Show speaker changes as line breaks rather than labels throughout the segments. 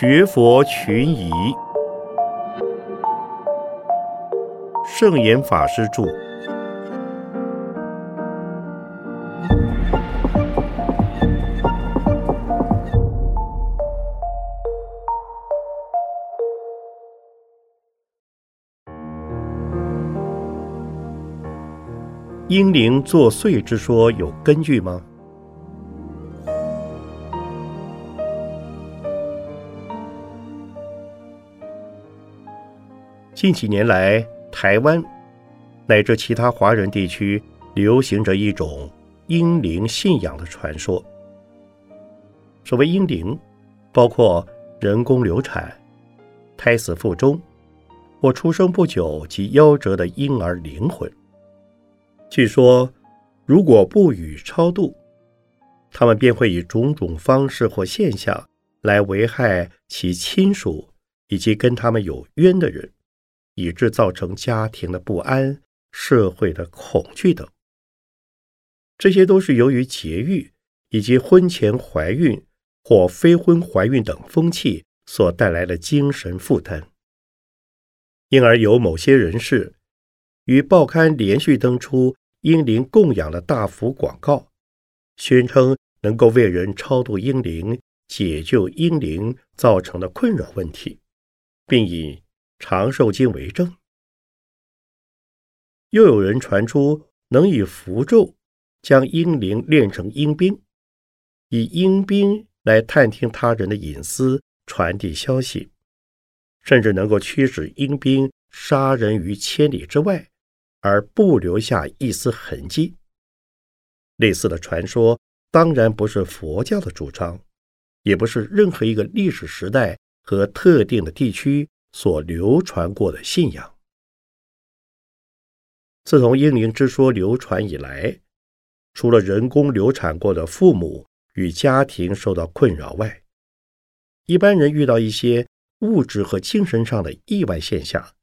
学佛群疑，圣严法师著。婴灵作祟之说有根据吗？近几年来，台湾乃至其他华人地区流行着一种婴灵信仰的传说。所谓婴灵，包括人工流产、胎死腹中或出生不久即夭折的婴儿灵魂。据说，如果不予超度，他们便会以种种方式或现象来危害其亲属以及跟他们有冤的人。以致造成家庭的不安、社会的恐惧等，这些都是由于节育以及婚前怀孕或非婚怀孕等风气所带来的精神负担，因而有某些人士与报刊连续登出婴灵供养的大幅广告，宣称能够为人超度婴灵、解救婴灵造成的困扰问题，并以。长寿经为证，又有人传出能以符咒将婴灵炼成阴兵，以阴兵来探听他人的隐私，传递消息，甚至能够驱使阴兵杀人于千里之外，而不留下一丝痕迹。类似的传说当然不是佛教的主张，也不是任何一个历史时代和特定的地区。所流传过的信仰，自从婴灵之说流传以来，除了人工流产过的父母与家庭受到困扰外，一般人遇到一些物质和精神上的意外现象，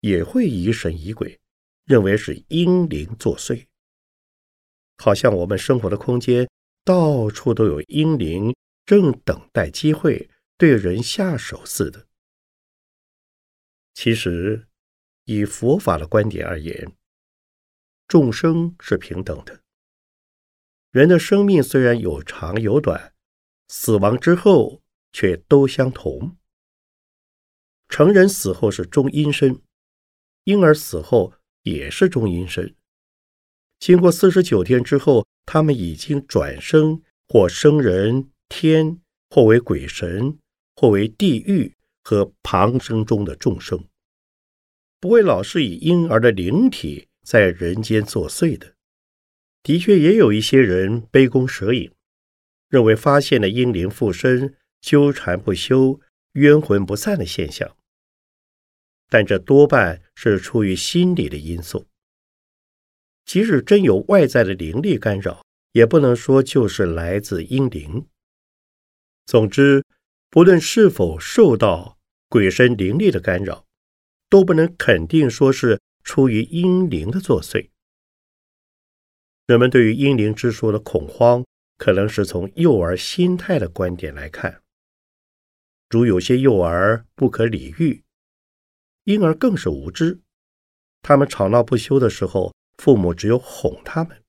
也会疑神疑鬼，认为是婴灵作祟，好像我们生活的空间到处都有婴灵，正等待机会对人下手似的。其实，以佛法的观点而言，众生是平等的。人的生命虽然有长有短，死亡之后却都相同。成人死后是中阴身，婴儿死后也是中阴身。经过四十九天之后，他们已经转生，或生人天，或为鬼神，或为地狱。和旁生中的众生，不会老是以婴儿的灵体在人间作祟的。的确，也有一些人杯弓蛇影，认为发现了婴灵附身、纠缠不休、冤魂不散的现象。但这多半是出于心理的因素。即使真有外在的灵力干扰，也不能说就是来自婴灵。总之，不论是否受到。鬼神灵力的干扰，都不能肯定说是出于阴灵的作祟。人们对于阴灵之说的恐慌，可能是从幼儿心态的观点来看。如有些幼儿不可理喻，婴儿更是无知，他们吵闹不休的时候，父母只有哄他们。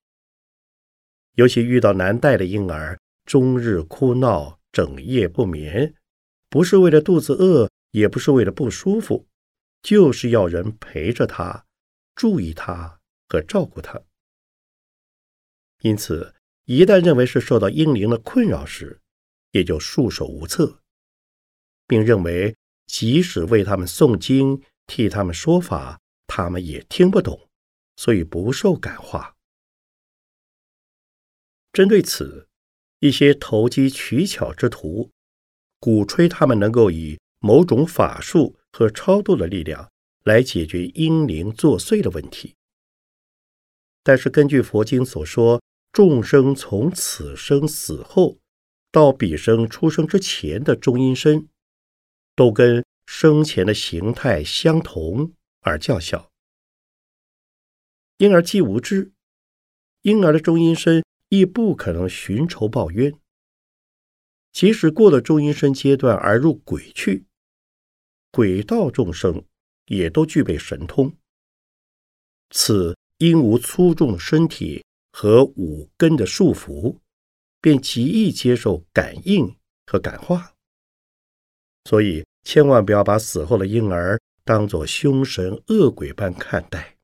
尤其遇到难带的婴儿，终日哭闹，整夜不眠，不是为了肚子饿。也不是为了不舒服，就是要人陪着他，注意他和照顾他。因此，一旦认为是受到婴灵的困扰时，也就束手无策，并认为即使为他们诵经、替他们说法，他们也听不懂，所以不受感化。针对此，一些投机取巧之徒鼓吹他们能够以。某种法术和超度的力量来解决阴灵作祟的问题，但是根据佛经所说，众生从此生死后到彼生出生之前的中阴身，都跟生前的形态相同而较小，因而既无知，婴儿的中阴身亦不可能寻仇报冤。即使过了中阴身阶段而入鬼去，鬼道众生也都具备神通。此因无粗重身体和五根的束缚，便极易接受感应和感化。所以，千万不要把死后的婴儿当作凶神恶鬼般看待。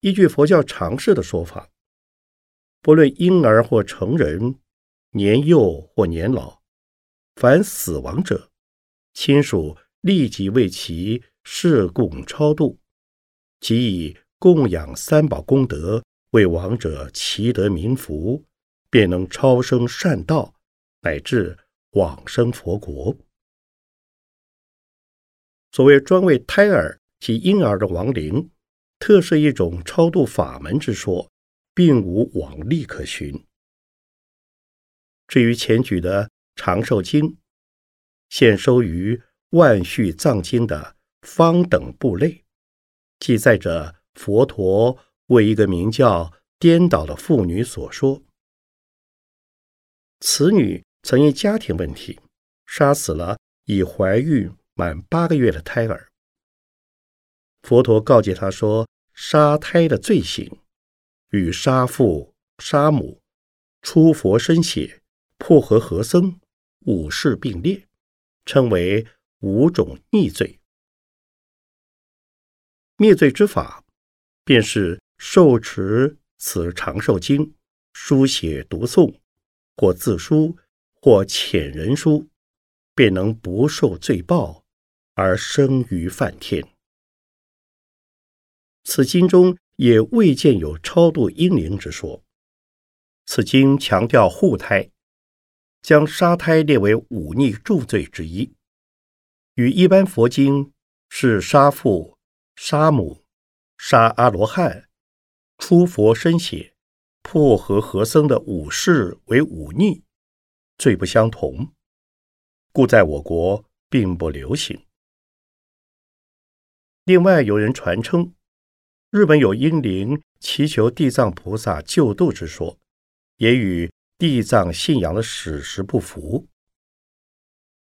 依据佛教常识的说法，不论婴儿或成人，年幼或年老，凡死亡者，亲属立即为其设供超度，即以供养三宝功德为亡者祈得冥福，便能超生善道，乃至。往生佛国。所谓专为胎儿及婴儿的亡灵，特设一种超度法门之说，并无往例可循。至于前举的《长寿经》，现收于《万续藏经》的方等部类，记载着佛陀为一个名叫颠倒的妇女所说，此女。曾因家庭问题杀死了已怀孕满八个月的胎儿。佛陀告诫他说：“杀胎的罪行与杀父、杀母、出佛身血、破和合僧五事并列，称为五种逆罪。灭罪之法，便是受持此长寿经，书写读诵或自书。”或遣人书，便能不受罪报而生于梵天。此经中也未见有超度婴灵之说。此经强调护胎，将杀胎列为忤逆重罪之一，与一般佛经是杀父、杀母、杀阿罗汉、出佛身血、破和合僧的五事为忤逆。最不相同，故在我国并不流行。另外，有人传称，日本有英灵祈求地藏菩萨救度之说，也与地藏信仰的史实不符。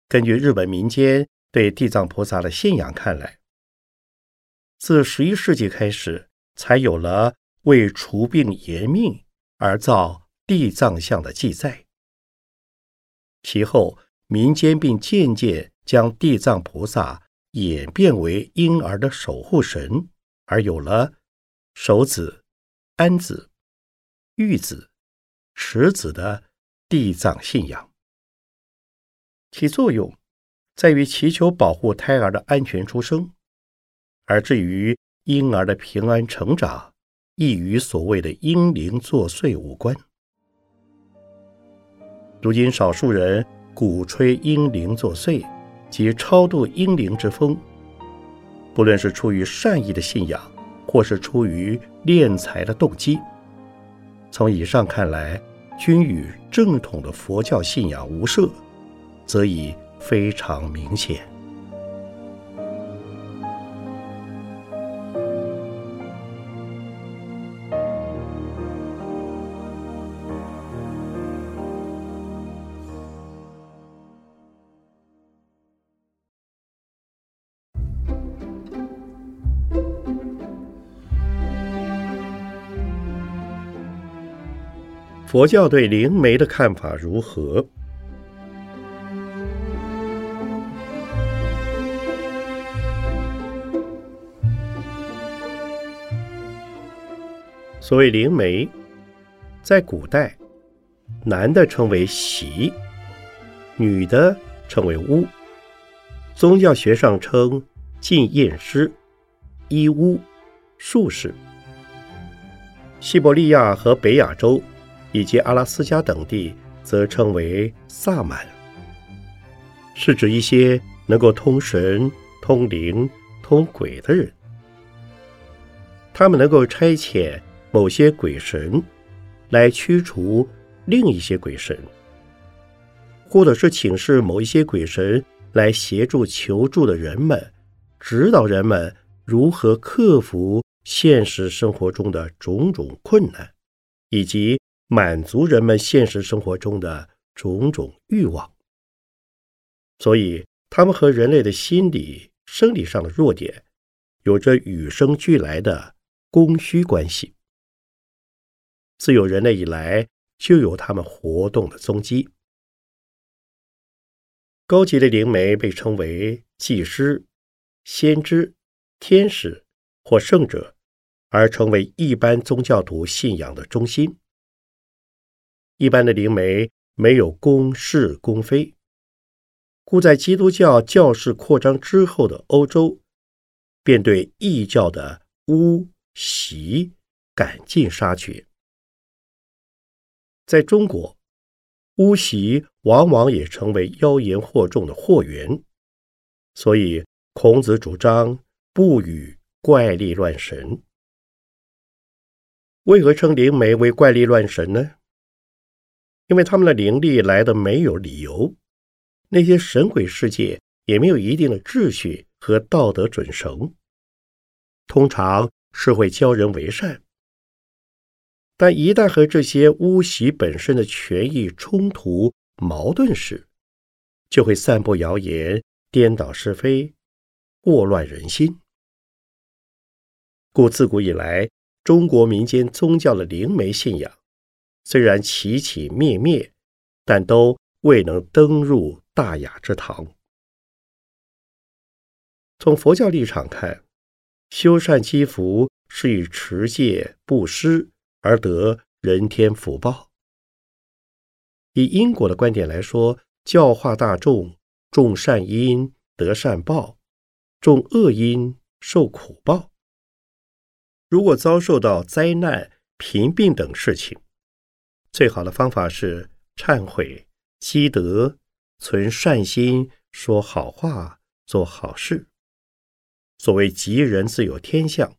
根据日本民间对地藏菩萨的信仰看来，自十一世纪开始，才有了为除病延命而造地藏像的记载。其后，民间并渐渐将地藏菩萨演变为婴儿的守护神，而有了守子、安子、育子、持子的地藏信仰。其作用在于祈求保护胎儿的安全出生，而至于婴儿的平安成长，亦与所谓的婴灵作祟无关。如今，少数人鼓吹婴灵作祟及超度婴灵之风，不论是出于善意的信仰，或是出于敛财的动机，从以上看来，均与正统的佛教信仰无涉，则已非常明显。佛教对灵媒的看法如何？所谓灵媒，在古代，男的称为习，女的称为巫。宗教学上称禁验师、医巫、术士。西伯利亚和北亚洲。以及阿拉斯加等地则称为萨满，是指一些能够通神、通灵、通鬼的人。他们能够差遣某些鬼神来驱除另一些鬼神，或者是请示某一些鬼神来协助求助的人们，指导人们如何克服现实生活中的种种困难，以及。满足人们现实生活中的种种欲望，所以他们和人类的心理、生理上的弱点有着与生俱来的供需关系。自有人类以来，就有他们活动的踪迹。高级的灵媒被称为祭师、先知、天使或圣者，而成为一般宗教徒信仰的中心。一般的灵媒没有公是公非，故在基督教教士扩张之后的欧洲，便对异教的巫习赶尽杀绝。在中国，巫习往往也成为妖言惑众的祸源，所以孔子主张不与怪力乱神。为何称灵媒为怪力乱神呢？因为他们的灵力来的没有理由，那些神鬼世界也没有一定的秩序和道德准绳，通常是会教人为善。但一旦和这些巫习本身的权益冲突矛盾时，就会散布谣言，颠倒是非，祸乱人心。故自古以来，中国民间宗教的灵媒信仰。虽然起起灭灭，但都未能登入大雅之堂。从佛教立场看，修善积福是以持戒布施而得人天福报。以因果的观点来说，教化大众，种善因得善报，种恶因受苦报。如果遭受到灾难、贫病等事情，最好的方法是忏悔、积德、存善心、说好话、做好事。所谓吉人自有天相，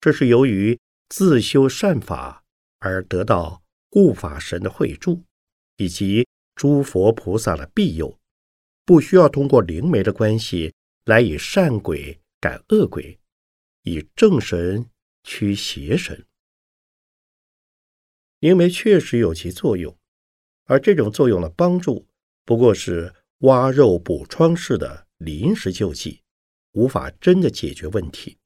这是由于自修善法而得到护法神的惠助，以及诸佛菩萨的庇佑，不需要通过灵媒的关系来以善鬼赶恶鬼，以正神驱邪神。灵媒确实有其作用，而这种作用的帮助不过是挖肉补疮式的临时救济，无法真的解决问题。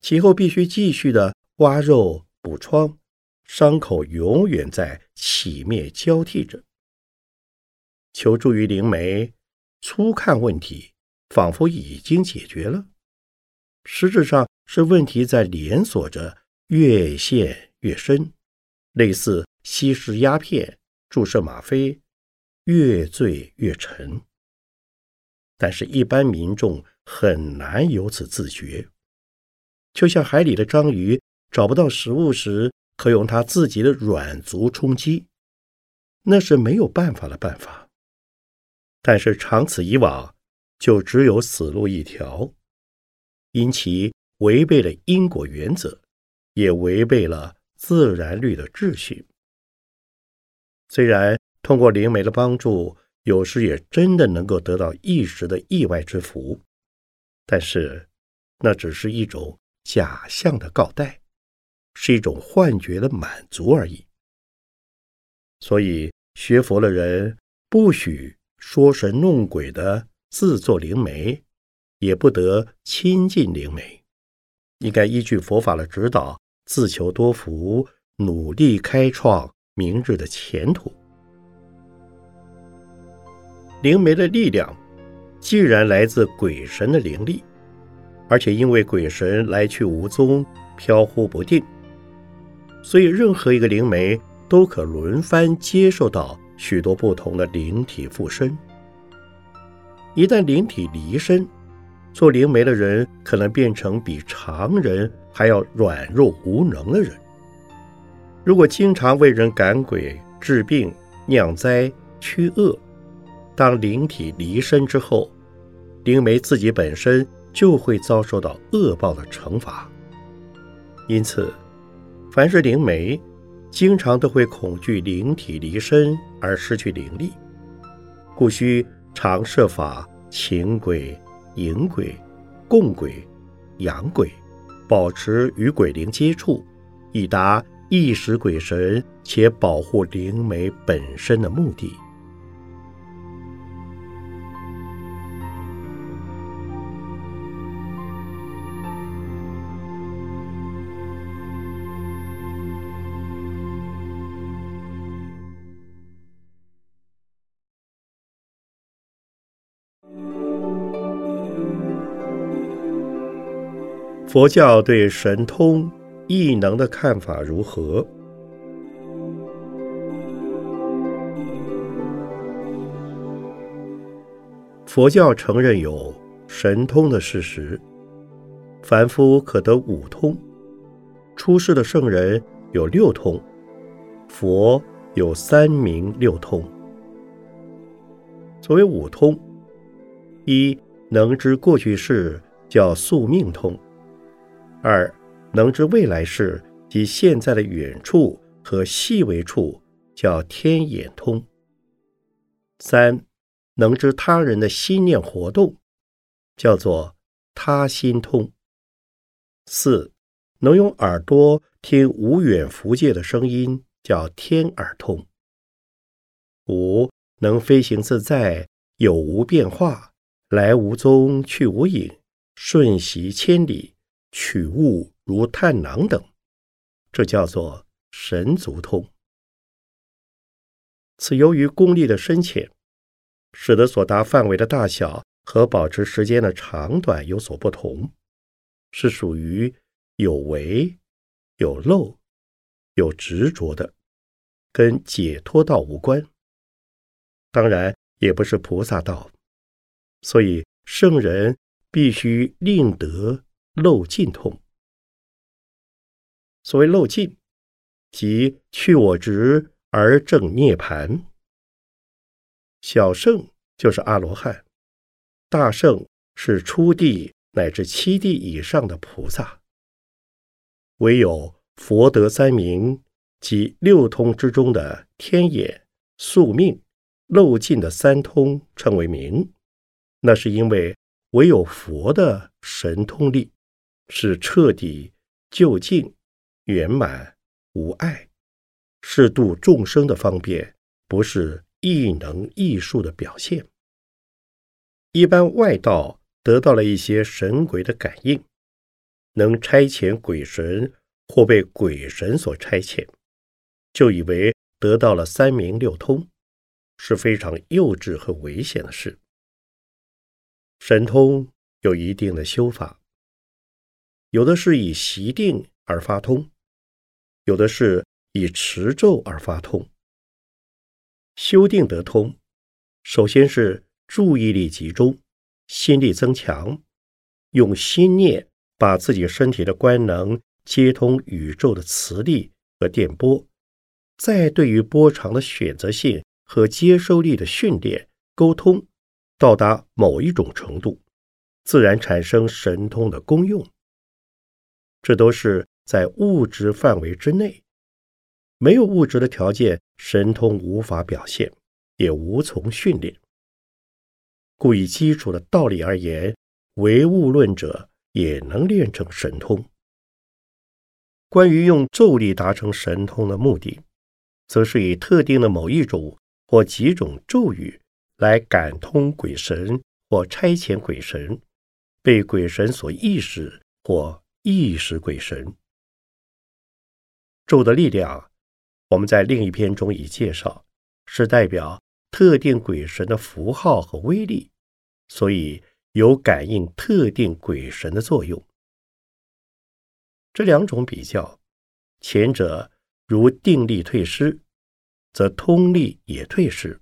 其后必须继续的挖肉补疮，伤口永远在起灭交替着。求助于灵媒，初看问题仿佛已经解决了，实质上是问题在连锁着，越陷越深。类似吸食鸦片、注射吗啡，越醉越沉。但是，一般民众很难由此自觉。就像海里的章鱼找不到食物时，可用它自己的软足充饥，那是没有办法的办法。但是长此以往，就只有死路一条，因其违背了因果原则，也违背了。自然律的秩序，虽然通过灵媒的帮助，有时也真的能够得到一时的意外之福，但是那只是一种假象的告代，是一种幻觉的满足而已。所以学佛的人不许说神弄鬼的自作灵媒，也不得亲近灵媒，应该依据佛法的指导。自求多福，努力开创明日的前途。灵媒的力量既然来自鬼神的灵力，而且因为鬼神来去无踪、飘忽不定，所以任何一个灵媒都可轮番接受到许多不同的灵体附身。一旦灵体离身，做灵媒的人可能变成比常人还要软弱无能的人。如果经常为人赶鬼、治病、酿灾、驱恶，当灵体离身之后，灵媒自己本身就会遭受到恶报的惩罚。因此，凡是灵媒，经常都会恐惧灵体离身而失去灵力，故需常设法请鬼。迎鬼、供鬼、养鬼，保持与鬼灵接触，以达意识鬼神且保护灵媒本身的目的。佛教对神通异能的看法如何？佛教承认有神通的事实，凡夫可得五通，出世的圣人有六通，佛有三明六通。所谓五通，一能知过去事，叫宿命通。二能知未来事及现在的远处和细微处，叫天眼通；三能知他人的心念活动，叫做他心通；四能用耳朵听无远弗界的声音，叫天耳通；五能飞行自在，有无变化，来无踪，去无影，瞬息千里。取物如探囊等，这叫做神足通。此由于功力的深浅，使得所达范围的大小和保持时间的长短有所不同，是属于有为、有漏、有执着的，跟解脱道无关。当然，也不是菩萨道，所以圣人必须令得。漏尽通，所谓漏尽，即去我执而正涅盘。小圣就是阿罗汉，大圣是初地乃至七地以上的菩萨。唯有佛得三明及六通之中的天眼、宿命、漏尽的三通称为明，那是因为唯有佛的神通力。是彻底、究竟、圆满、无碍，是度众生的方便，不是异能异术的表现。一般外道得到了一些神鬼的感应，能差遣鬼神或被鬼神所差遣，就以为得到了三明六通，是非常幼稚和危险的事。神通有一定的修法。有的是以习定而发通，有的是以持咒而发通。修定得通，首先是注意力集中，心力增强，用心念把自己身体的官能接通宇宙的磁力和电波，再对于波长的选择性和接收力的训练沟通，到达某一种程度，自然产生神通的功用。这都是在物质范围之内，没有物质的条件，神通无法表现，也无从训练。故以基础的道理而言，唯物论者也能练成神通。关于用咒力达成神通的目的，则是以特定的某一种或几种咒语来感通鬼神或差遣鬼神，被鬼神所意识或。意识鬼神咒的力量，我们在另一篇中已介绍，是代表特定鬼神的符号和威力，所以有感应特定鬼神的作用。这两种比较，前者如定力退失，则通力也退失；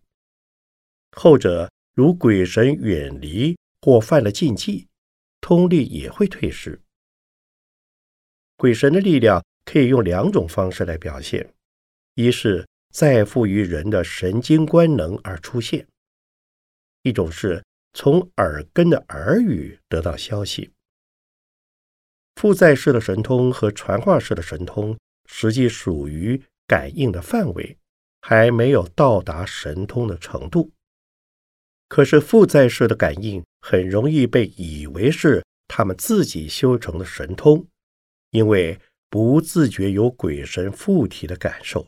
后者如鬼神远离或犯了禁忌，通力也会退失。鬼神的力量可以用两种方式来表现：一是再赋予人的神经官能而出现；一种是从耳根的耳语得到消息。附在式的神通和传话式的神通实际属于感应的范围，还没有到达神通的程度。可是附在式的感应很容易被以为是他们自己修成的神通。因为不自觉有鬼神附体的感受。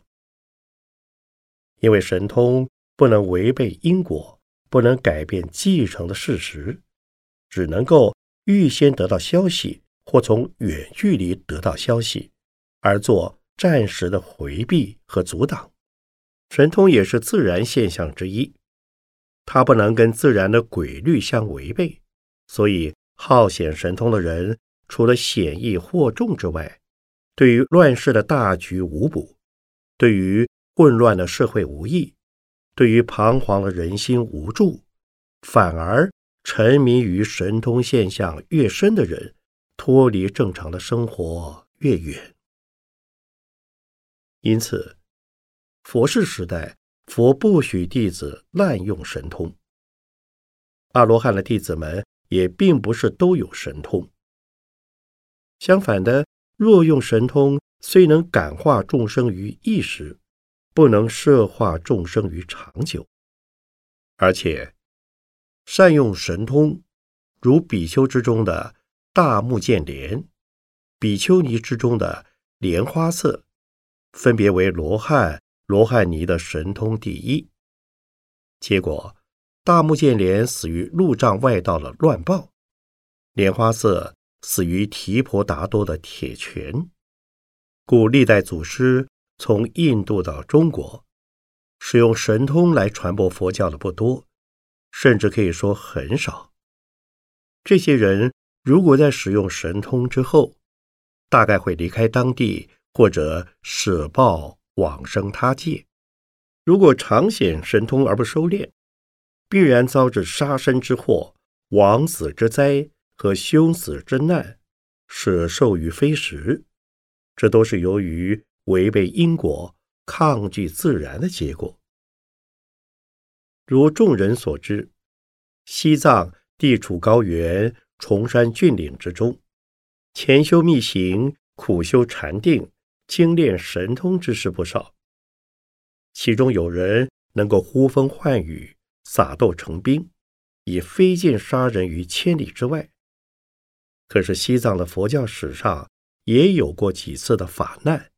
因为神通不能违背因果，不能改变继承的事实，只能够预先得到消息，或从远距离得到消息，而做暂时的回避和阻挡。神通也是自然现象之一，它不能跟自然的规律相违背，所以好显神通的人，除了显易惑众之外，对于乱世的大局无补，对于混乱的社会无益，对于彷徨的人心无助，反而沉迷于神通现象越深的人，脱离正常的生活越远。因此，佛世时代，佛不许弟子滥用神通。阿罗汉的弟子们也并不是都有神通。相反的，若用神通，虽能感化众生于一时。不能摄化众生于长久，而且善用神通，如比丘之中的大目犍连，比丘尼之中的莲花色，分别为罗汉、罗汉尼的神通第一。结果，大目犍连死于路障外道的乱暴，莲花色死于提婆达多的铁拳。故历代祖师。从印度到中国，使用神通来传播佛教的不多，甚至可以说很少。这些人如果在使用神通之后，大概会离开当地，或者舍报往生他界。如果常显神通而不收敛，必然遭致杀身之祸、枉死之灾和凶死之难，舍寿于非时。这都是由于。违背因果、抗拒自然的结果。如众人所知，西藏地处高原、崇山峻岭之中，潜修密行、苦修禅定、精炼神通之事不少。其中有人能够呼风唤雨、撒豆成兵，以飞剑杀人于千里之外。可是西藏的佛教史上也有过几次的法难。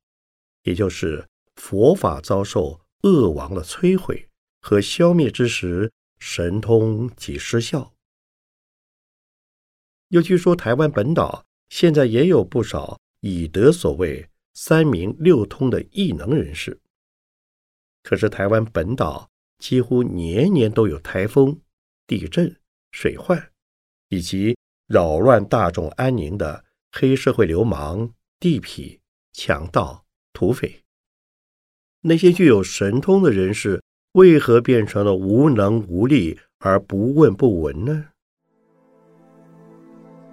也就是佛法遭受恶王的摧毁和消灭之时，神通即失效。又据说台湾本岛现在也有不少已得所谓三明六通的异能人士。可是台湾本岛几乎年年都有台风、地震、水患，以及扰乱大众安宁的黑社会流氓、地痞、强盗。土匪，那些具有神通的人士，为何变成了无能无力而不问不闻呢？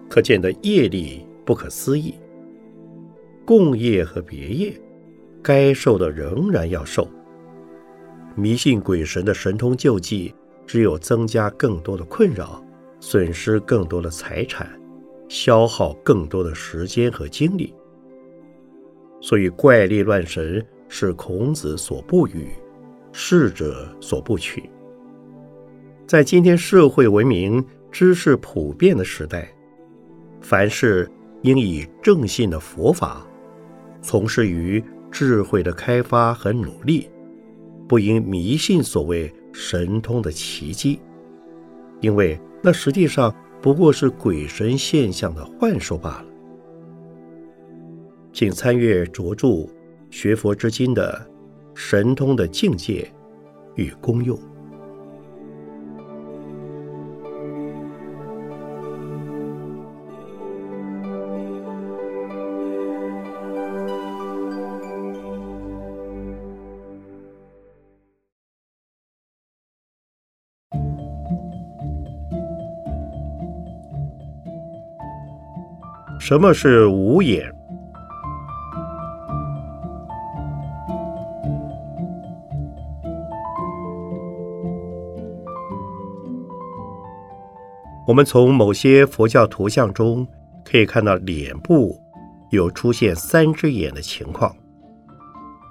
可见的业力不可思议。共业和别业，该受的仍然要受。迷信鬼神的神通救济，只有增加更多的困扰，损失更多的财产，消耗更多的时间和精力。所以怪力乱神是孔子所不语，逝者所不取。在今天社会文明、知识普遍的时代，凡事应以正信的佛法，从事于智慧的开发和努力，不应迷信所谓神通的奇迹，因为那实际上不过是鬼神现象的幻术罢了。请参阅着著《学佛之经》的神通的境界与功用。什么是无眼？我们从某些佛教图像中可以看到脸部有出现三只眼的情况，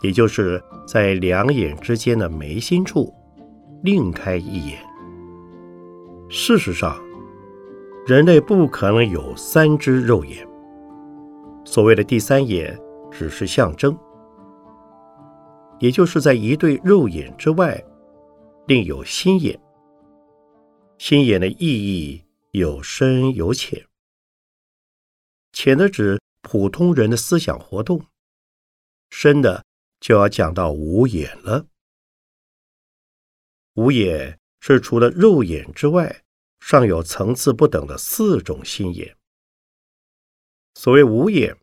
也就是在两眼之间的眉心处另开一眼。事实上，人类不可能有三只肉眼。所谓的第三眼，只是象征，也就是在一对肉眼之外，另有心眼。心眼的意义有深有浅，浅的指普通人的思想活动，深的就要讲到五眼了。五眼是除了肉眼之外，尚有层次不等的四种心眼。所谓五眼，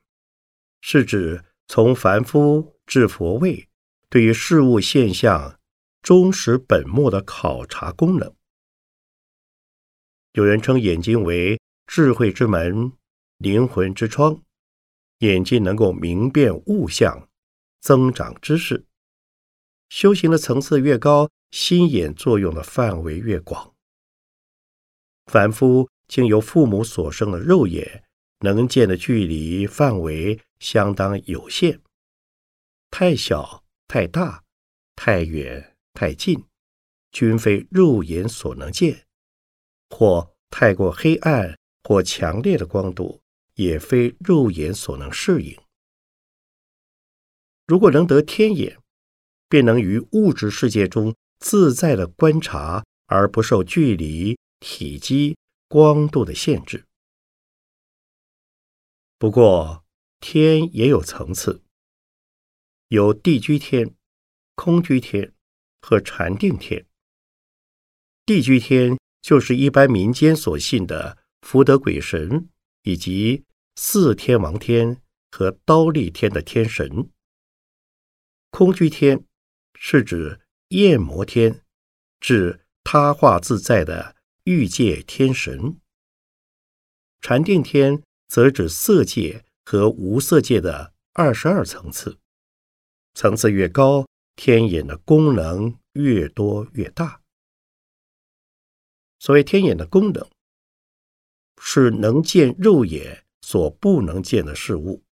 是指从凡夫至佛位，对于事物现象忠实本末的考察功能。有人称眼睛为智慧之门、灵魂之窗，眼睛能够明辨物象、增长知识。修行的层次越高，心眼作用的范围越广。凡夫经由父母所生的肉眼，能见的距离范围相当有限，太小、太大、太远、太近，均非肉眼所能见。或太过黑暗或强烈的光度，也非肉眼所能适应。如果能得天眼，便能于物质世界中自在的观察，而不受距离、体积、光度的限制。不过，天也有层次，有地居天、空居天和禅定天。地居天。就是一般民间所信的福德鬼神，以及四天王天和刀立天的天神。空居天是指焰魔天，指他化自在的欲界天神。禅定天则指色界和无色界的二十二层次，层次越高，天眼的功能越多越大。所谓天眼的功能，是能见肉眼所不能见的事物，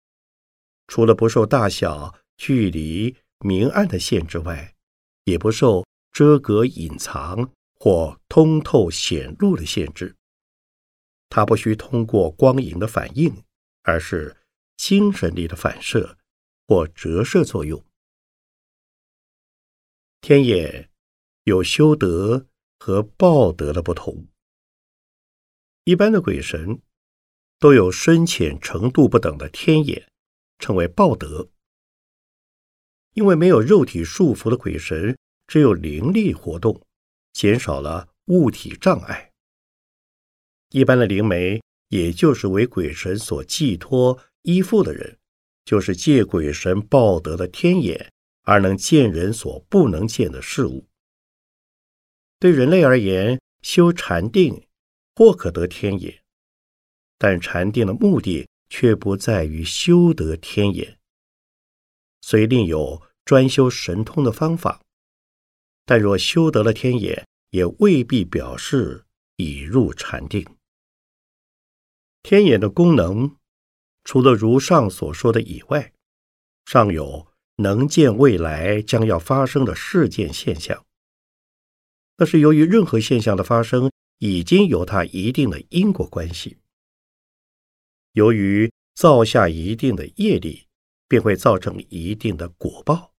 除了不受大小、距离、明暗的限制外，也不受遮隔、隐藏或通透显露的限制。它不需通过光影的反应，而是精神力的反射或折射作用。天眼有修德。和报德的不同，一般的鬼神都有深浅程度不等的天眼，称为报德。因为没有肉体束缚的鬼神，只有灵力活动，减少了物体障碍。一般的灵媒，也就是为鬼神所寄托依附的人，就是借鬼神报德的天眼，而能见人所不能见的事物。对人类而言，修禅定或可得天眼，但禅定的目的却不在于修得天眼。虽另有专修神通的方法，但若修得了天眼，也未必表示已入禅定。天眼的功能，除了如上所说的以外，尚有能见未来将要发生的事件现象。那是由于任何现象的发生已经有它一定的因果关系，由于造下一定的业力，便会造成一定的果报。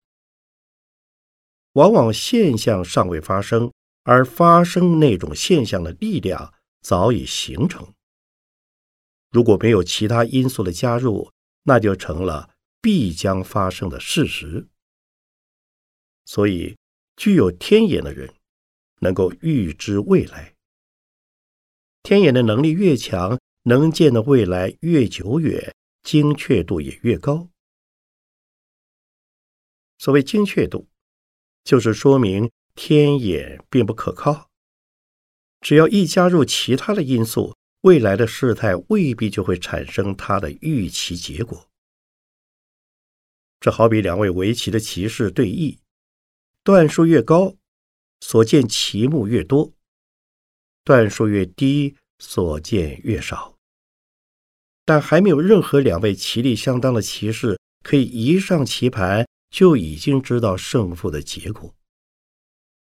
往往现象尚未发生，而发生那种现象的力量早已形成。如果没有其他因素的加入，那就成了必将发生的事实。所以，具有天眼的人。能够预知未来，天眼的能力越强，能见的未来越久远，精确度也越高。所谓精确度，就是说明天眼并不可靠。只要一加入其他的因素，未来的事态未必就会产生它的预期结果。这好比两位围棋的棋士对弈，段数越高。所见其目越多，段数越低，所见越少。但还没有任何两位棋力相当的棋士可以一上棋盘就已经知道胜负的结果，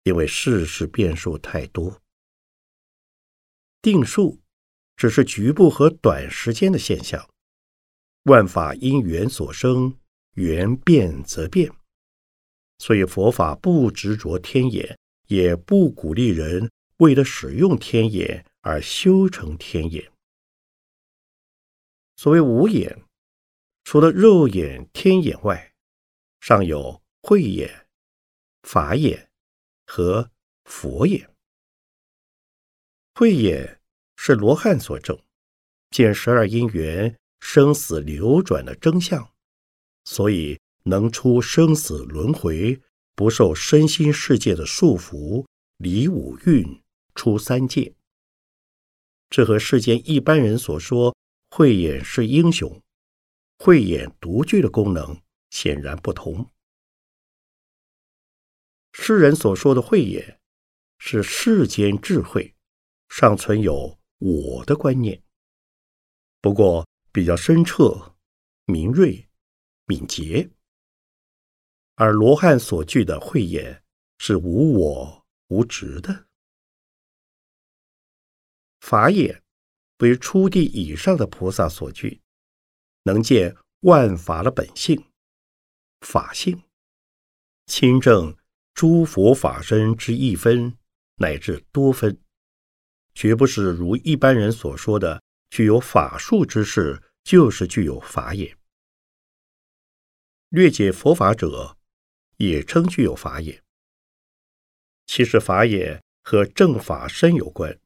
因为世事变数太多。定数只是局部和短时间的现象，万法因缘所生，缘变则变。所以佛法不执着天眼，也不鼓励人为了使用天眼而修成天眼。所谓五眼，除了肉眼、天眼外，上有慧眼、法眼和佛眼。慧眼是罗汉所证，见十二因缘生死流转的真相，所以。能出生死轮回，不受身心世界的束缚，离五蕴，出三界。这和世间一般人所说慧眼是英雄、慧眼独具的功能显然不同。诗人所说的慧眼，是世间智慧尚存有我的观念，不过比较深彻、明锐、敏捷。而罗汉所具的慧眼是无我无执的，法眼为初地以上的菩萨所具，能见万法的本性、法性，亲证诸佛法身之一分乃至多分，绝不是如一般人所说的具有法术之事，就是具有法眼。略解佛法者。也称具有法眼，其实法眼和正法身有关。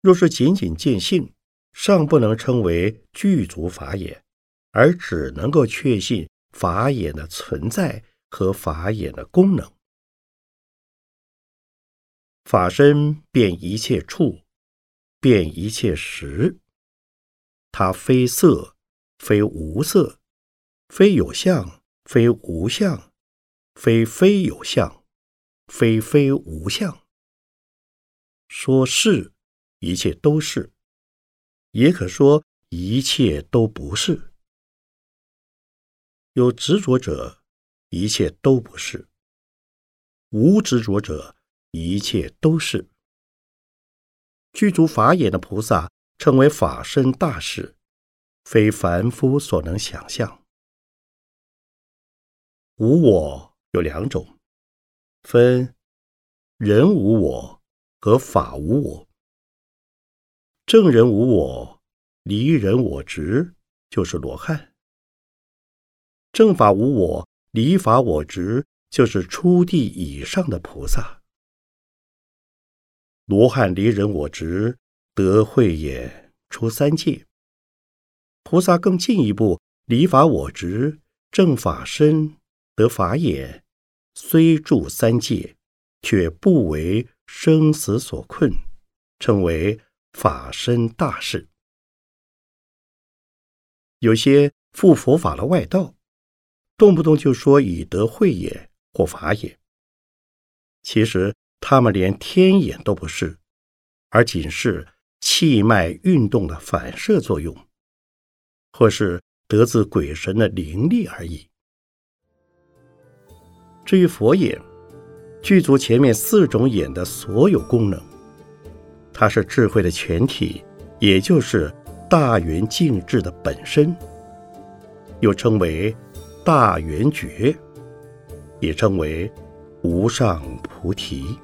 若是仅仅见性，尚不能称为具足法眼，而只能够确信法眼的存在和法眼的功能。法身变一切处，变一切时，它非色，非无色，非有相，非无相。非非有相，非非无相。说是一切都是，也可说一切都不是。有执着者，一切都不是；无执着者，一切都是。具足法眼的菩萨，称为法身大士，非凡夫所能想象。无我。有两种，分人无我和法无我。正人无我，离人我执，就是罗汉；正法无我，离法我执，就是初地以上的菩萨。罗汉离人我执，得慧眼，出三界；菩萨更进一步，离法我执，正法身。得法眼，虽住三界，却不为生死所困，称为法身大士。有些附佛法的外道，动不动就说以德慧眼或法眼，其实他们连天眼都不是，而仅是气脉运动的反射作用，或是得自鬼神的灵力而已。至于佛眼，具足前面四种眼的所有功能，它是智慧的全体，也就是大圆净智的本身，又称为大圆觉，也称为无上菩提。